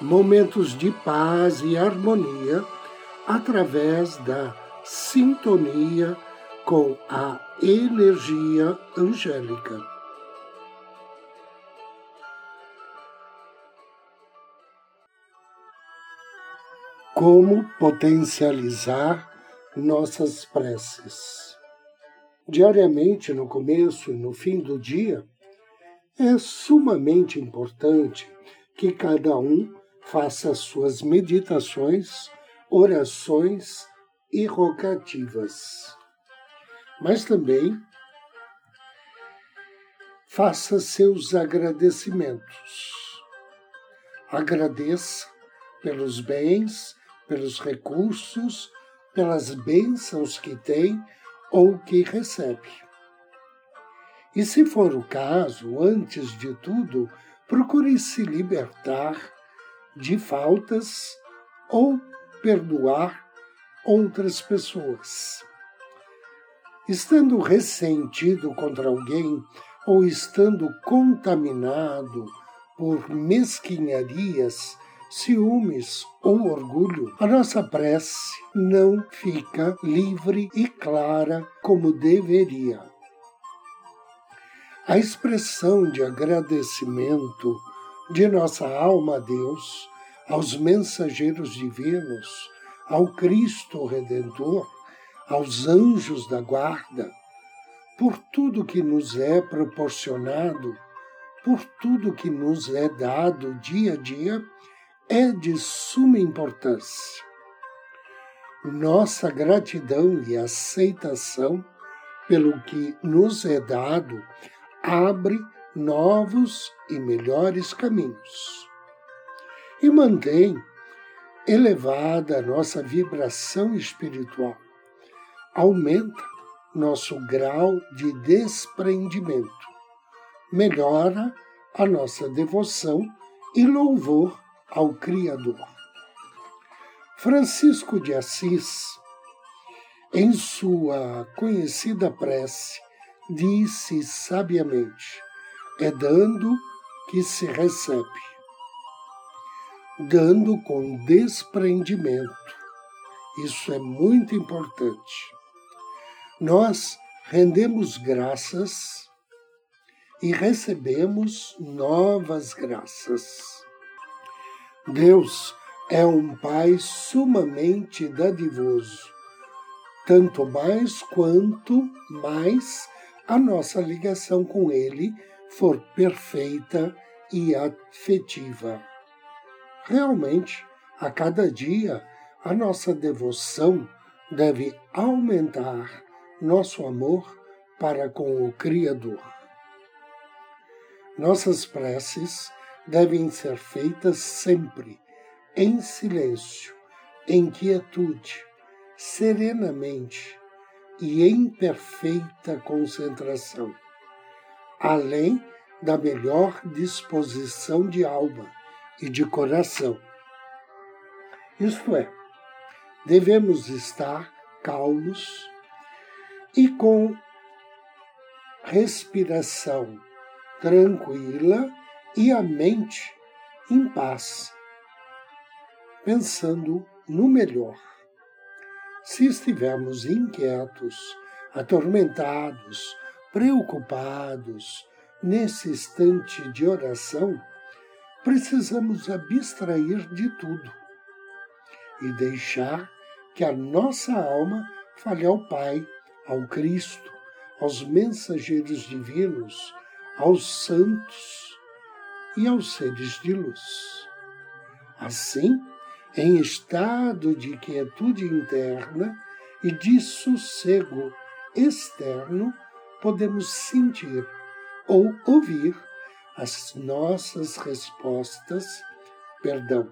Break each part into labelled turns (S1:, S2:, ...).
S1: momentos de paz e harmonia através da sintonia com a energia angélica. Como potencializar nossas preces? Diariamente, no começo e no fim do dia, é sumamente importante que cada um faça suas meditações, orações e rogativas. Mas também faça seus agradecimentos. Agradeça pelos bens, pelos recursos, pelas bênçãos que tem ou que recebe. E se for o caso, antes de tudo, procure se libertar de faltas ou perdoar outras pessoas. Estando ressentido contra alguém ou estando contaminado por mesquinharias, ciúmes ou orgulho, a nossa prece não fica livre e clara como deveria. A expressão de agradecimento de nossa alma a Deus, aos mensageiros divinos, ao Cristo Redentor, aos anjos da guarda, por tudo que nos é proporcionado, por tudo que nos é dado dia a dia, é de suma importância. Nossa gratidão e aceitação pelo que nos é dado abre novos e melhores caminhos. E mantém elevada a nossa vibração espiritual. Aumenta nosso grau de desprendimento. Melhora a nossa devoção e louvor ao Criador. Francisco de Assis, em sua conhecida prece, disse sabiamente: é dando que se recebe. Dando com desprendimento. Isso é muito importante. Nós rendemos graças e recebemos novas graças. Deus é um Pai sumamente dadivoso, tanto mais quanto mais a nossa ligação com Ele for perfeita e afetiva. Realmente, a cada dia, a nossa devoção deve aumentar nosso amor para com o Criador. Nossas preces devem ser feitas sempre em silêncio, em quietude, serenamente e em perfeita concentração além da melhor disposição de alma e de coração. Isto é, devemos estar calmos e com respiração tranquila e a mente em paz, pensando no melhor. Se estivermos inquietos, atormentados preocupados nesse instante de oração, precisamos abstrair de tudo e deixar que a nossa alma fale ao Pai, ao Cristo, aos mensageiros divinos, aos santos e aos seres de luz. Assim, em estado de quietude interna e de sossego externo, podemos sentir ou ouvir as nossas respostas, perdão,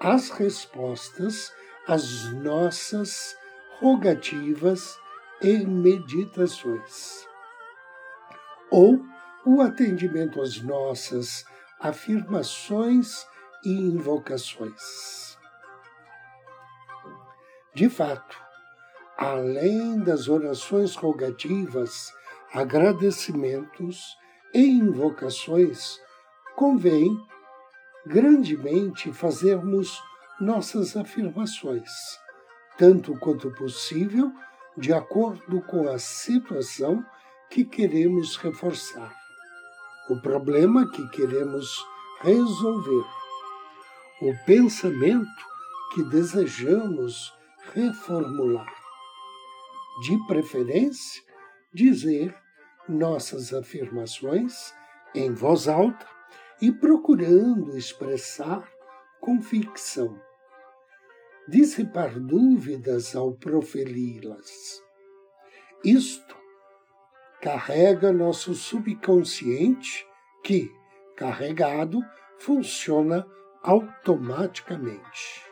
S1: as respostas às nossas rogativas e meditações. Ou o atendimento às nossas afirmações e invocações. De fato, além das orações rogativas, agradecimentos e invocações, convém grandemente fazermos nossas afirmações, tanto quanto possível, de acordo com a situação que queremos reforçar, o problema que queremos resolver, o pensamento que desejamos reformular. De preferência, dizer nossas afirmações em voz alta e procurando expressar convicção. Dissipar dúvidas ao proferi-las. Isto carrega nosso subconsciente, que, carregado, funciona automaticamente.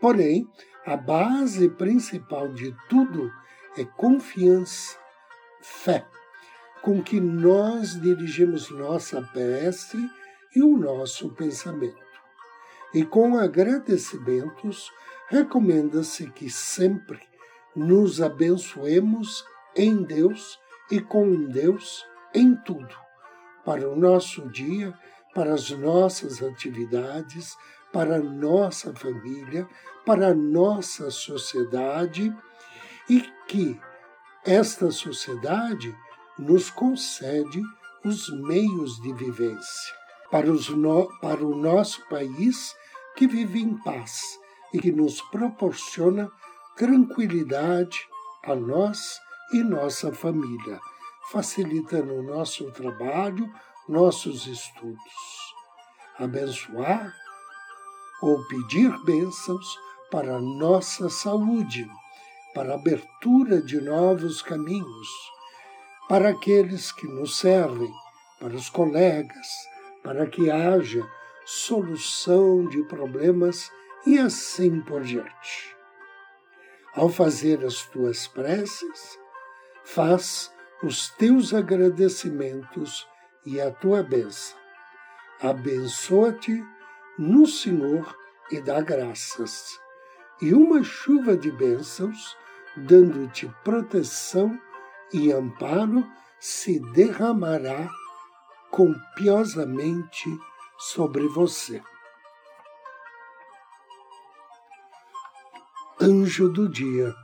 S1: Porém, a base principal de tudo é confiança, fé, com que nós dirigimos nossa prece e o nosso pensamento. E com agradecimentos, recomenda-se que sempre nos abençoemos em Deus e com Deus em tudo, para o nosso dia, para as nossas atividades, para a nossa família, para a nossa sociedade e que esta sociedade nos concede os meios de vivência para, no, para o nosso país que vive em paz e que nos proporciona tranquilidade a nós e nossa família, facilitando o nosso trabalho, nossos estudos. Abençoar ou pedir bênçãos para a nossa saúde, para a abertura de novos caminhos, para aqueles que nos servem, para os colegas, para que haja solução de problemas e assim por diante. Ao fazer as tuas preces, faz os teus agradecimentos e a tua bênção. Abençoa-te no Senhor e dá graças, e uma chuva de bênçãos, dando-te proteção e amparo, se derramará copiosamente sobre você. Anjo do dia.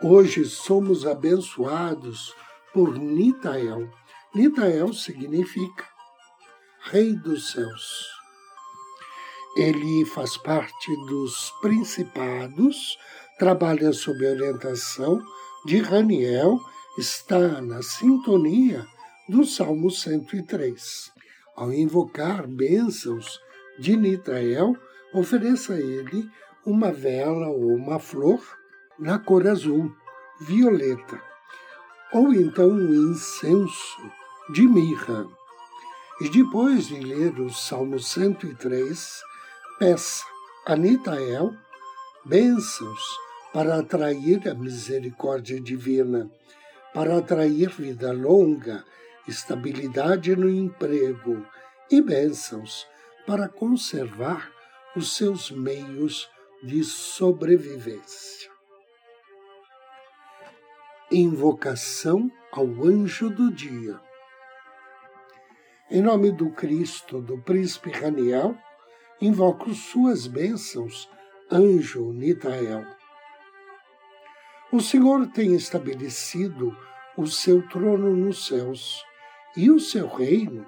S1: Hoje somos abençoados por Nitael. Nitael significa Rei dos Céus. Ele faz parte dos principados, trabalha sob orientação de Raniel, está na sintonia do Salmo 103. Ao invocar bênçãos de Nitrael, ofereça a ele uma vela ou uma flor na cor azul, violeta, ou então um incenso de mirra. E depois de ler o Salmo 103, peça a Nitael bênçãos para atrair a misericórdia divina, para atrair vida longa estabilidade no emprego e bênçãos para conservar os seus meios de sobrevivência. Invocação ao anjo do dia. Em nome do Cristo, do príncipe Raniel, invoco suas bênçãos, anjo Nitael. O Senhor tem estabelecido o seu trono nos céus e o seu reino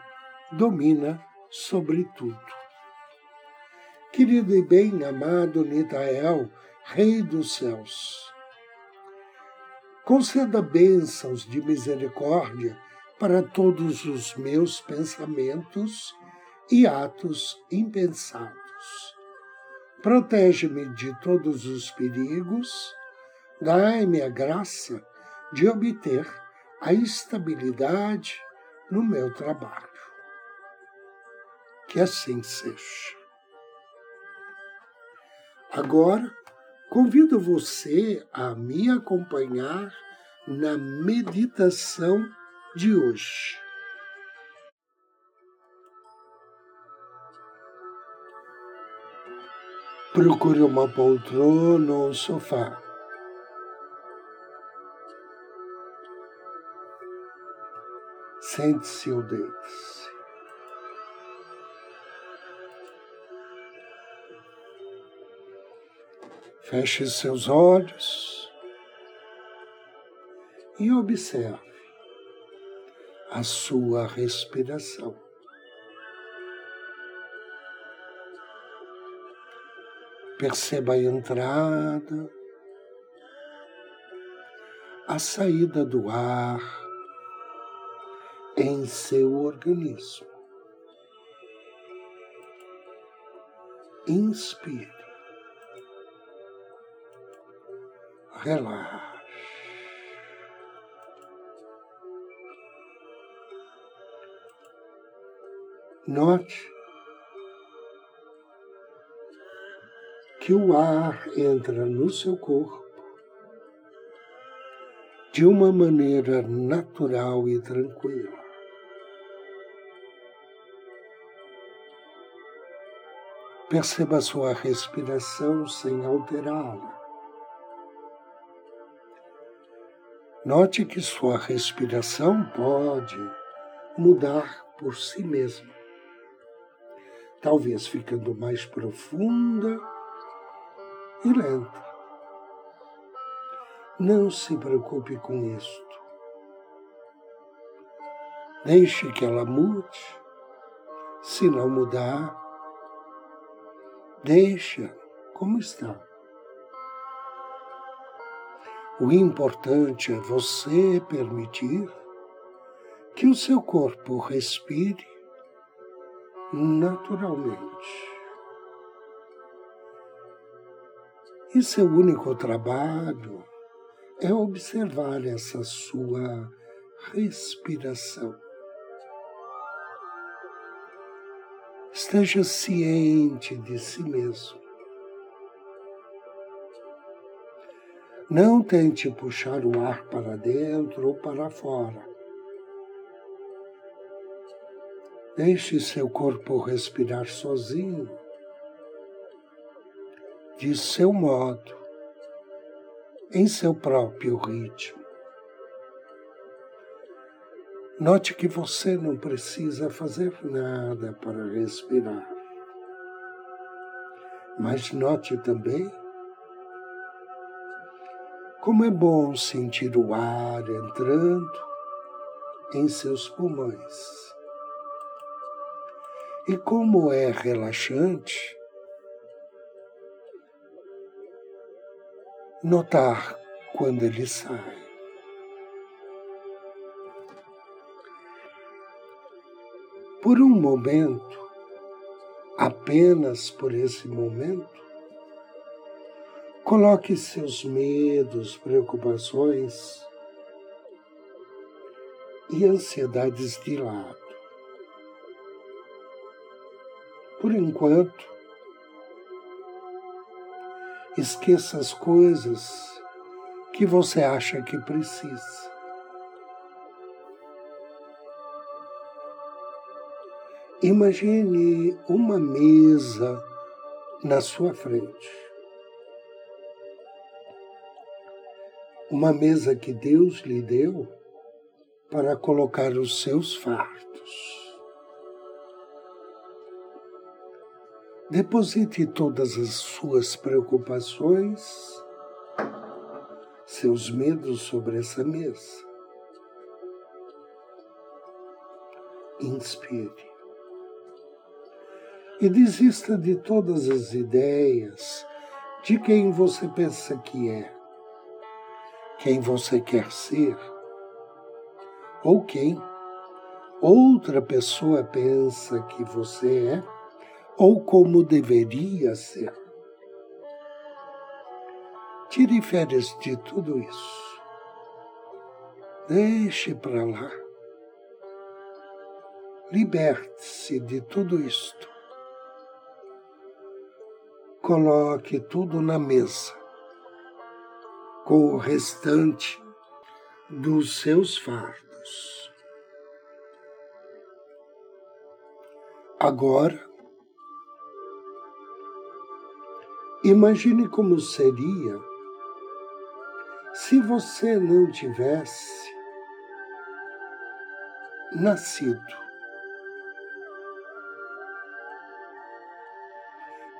S1: domina sobre tudo. Querido e bem-amado Nitael, Rei dos céus, conceda bênçãos de misericórdia para todos os meus pensamentos e atos impensados. Protege-me de todos os perigos, dai-me a graça de obter a estabilidade no meu trabalho. Que assim seja. Agora, convido você a me acompanhar na meditação de hoje. Procure uma poltrona ou um sofá. Sente-se ou deite-se. Feche seus olhos e observe a sua respiração. Perceba a entrada, a saída do ar em seu organismo. Inspire. Relaxe. Note que o ar entra no seu corpo de uma maneira natural e tranquila. Perceba sua respiração sem alterá-la. Note que sua respiração pode mudar por si mesma, talvez ficando mais profunda e lenta. Não se preocupe com isto. Deixe que ela mude. Se não mudar, deixa como está. O importante é você permitir que o seu corpo respire naturalmente. E seu único trabalho é observar essa sua respiração. Esteja ciente de si mesmo. Não tente puxar o ar para dentro ou para fora. Deixe seu corpo respirar sozinho de seu modo, em seu próprio ritmo. Note que você não precisa fazer nada para respirar. Mas note também como é bom sentir o ar entrando em seus pulmões. E como é relaxante notar quando ele sai. Por um momento, apenas por esse momento, coloque seus medos, preocupações e ansiedades de lado. Por enquanto, Esqueça as coisas que você acha que precisa. Imagine uma mesa na sua frente. Uma mesa que Deus lhe deu para colocar os seus fartos. Deposite todas as suas preocupações, seus medos sobre essa mesa. Inspire. E desista de todas as ideias de quem você pensa que é, quem você quer ser, ou quem outra pessoa pensa que você é ou como deveria ser. Tire férias de tudo isso. Deixe para lá. Liberte-se de tudo isto. Coloque tudo na mesa, com o restante dos seus fardos. Agora, imagine como seria se você não tivesse nascido.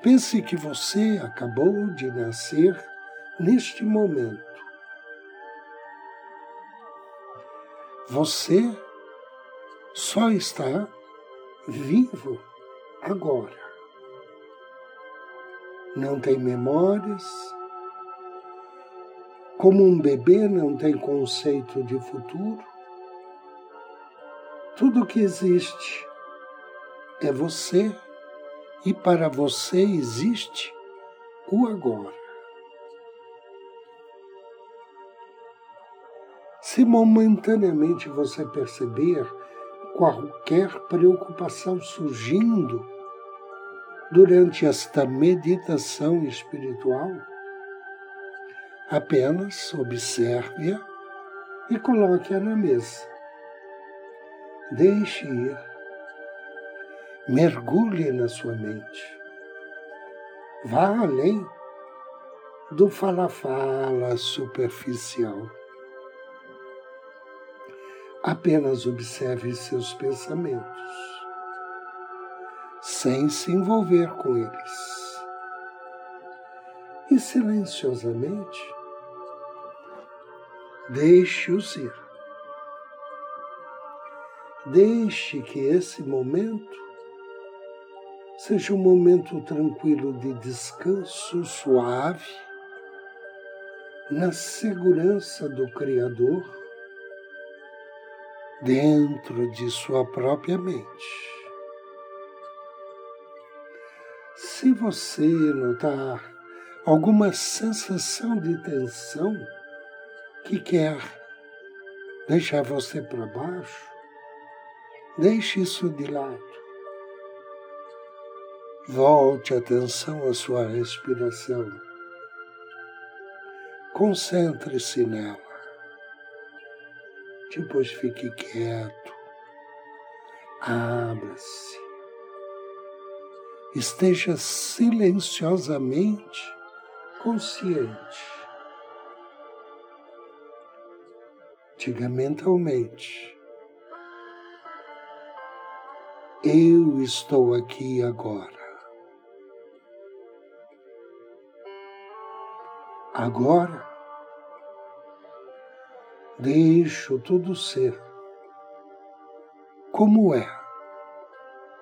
S1: Pense que você acabou de nascer neste momento. Você só está vivo agora. Não tem memórias. Como um bebê não tem conceito de futuro. Tudo que existe é você e para você existe o agora. Se momentaneamente você perceber qualquer preocupação surgindo durante esta meditação espiritual, apenas observe-a e coloque-a na mesa. Deixe ir mergulhe na sua mente. Vá além do fala-fala superficial. Apenas observe seus pensamentos, sem se envolver com eles. E silenciosamente, deixe-os ir. Deixe que esse momento seja um momento tranquilo de descanso suave, na segurança do Criador, dentro de sua própria mente. Se você notar alguma sensação de tensão que quer deixar você para baixo, deixe isso de lado Volte atenção à sua respiração. Concentre-se nela. Depois fique quieto. Abra-se. Esteja silenciosamente consciente. Diga mentalmente. Eu estou aqui agora. Agora, deixo tudo ser como é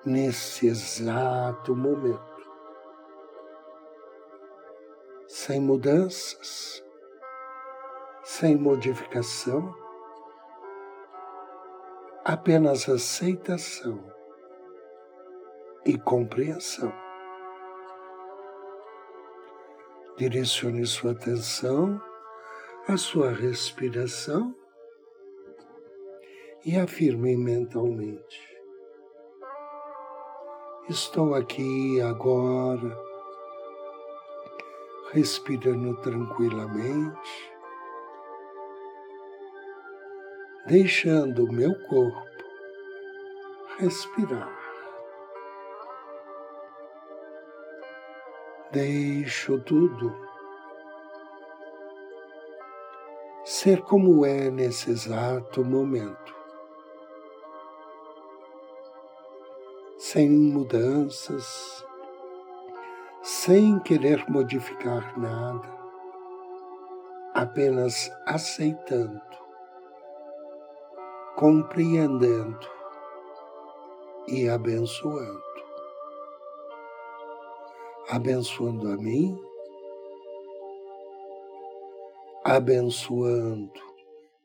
S1: nesse exato momento, sem mudanças, sem modificação, apenas aceitação e compreensão. Direcione sua atenção à sua respiração e afirme mentalmente: Estou aqui agora, respirando tranquilamente, deixando o meu corpo respirar. Deixo tudo. Ser como é nesse exato momento, sem mudanças, sem querer modificar nada, apenas aceitando, compreendendo. E abençoando abençoando a mim, abençoando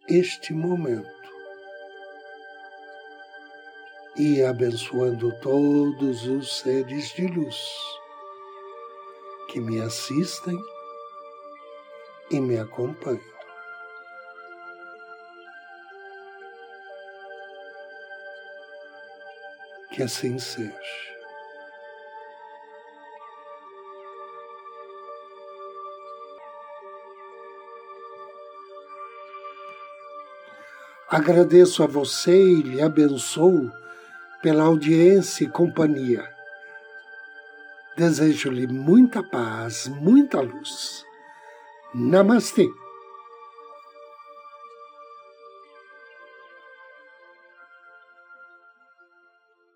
S1: este momento e abençoando todos os seres de luz que me assistem e me acompanham. Que assim seja. Agradeço a você e lhe abençoo pela audiência e companhia. Desejo-lhe muita paz, muita luz. Namastê.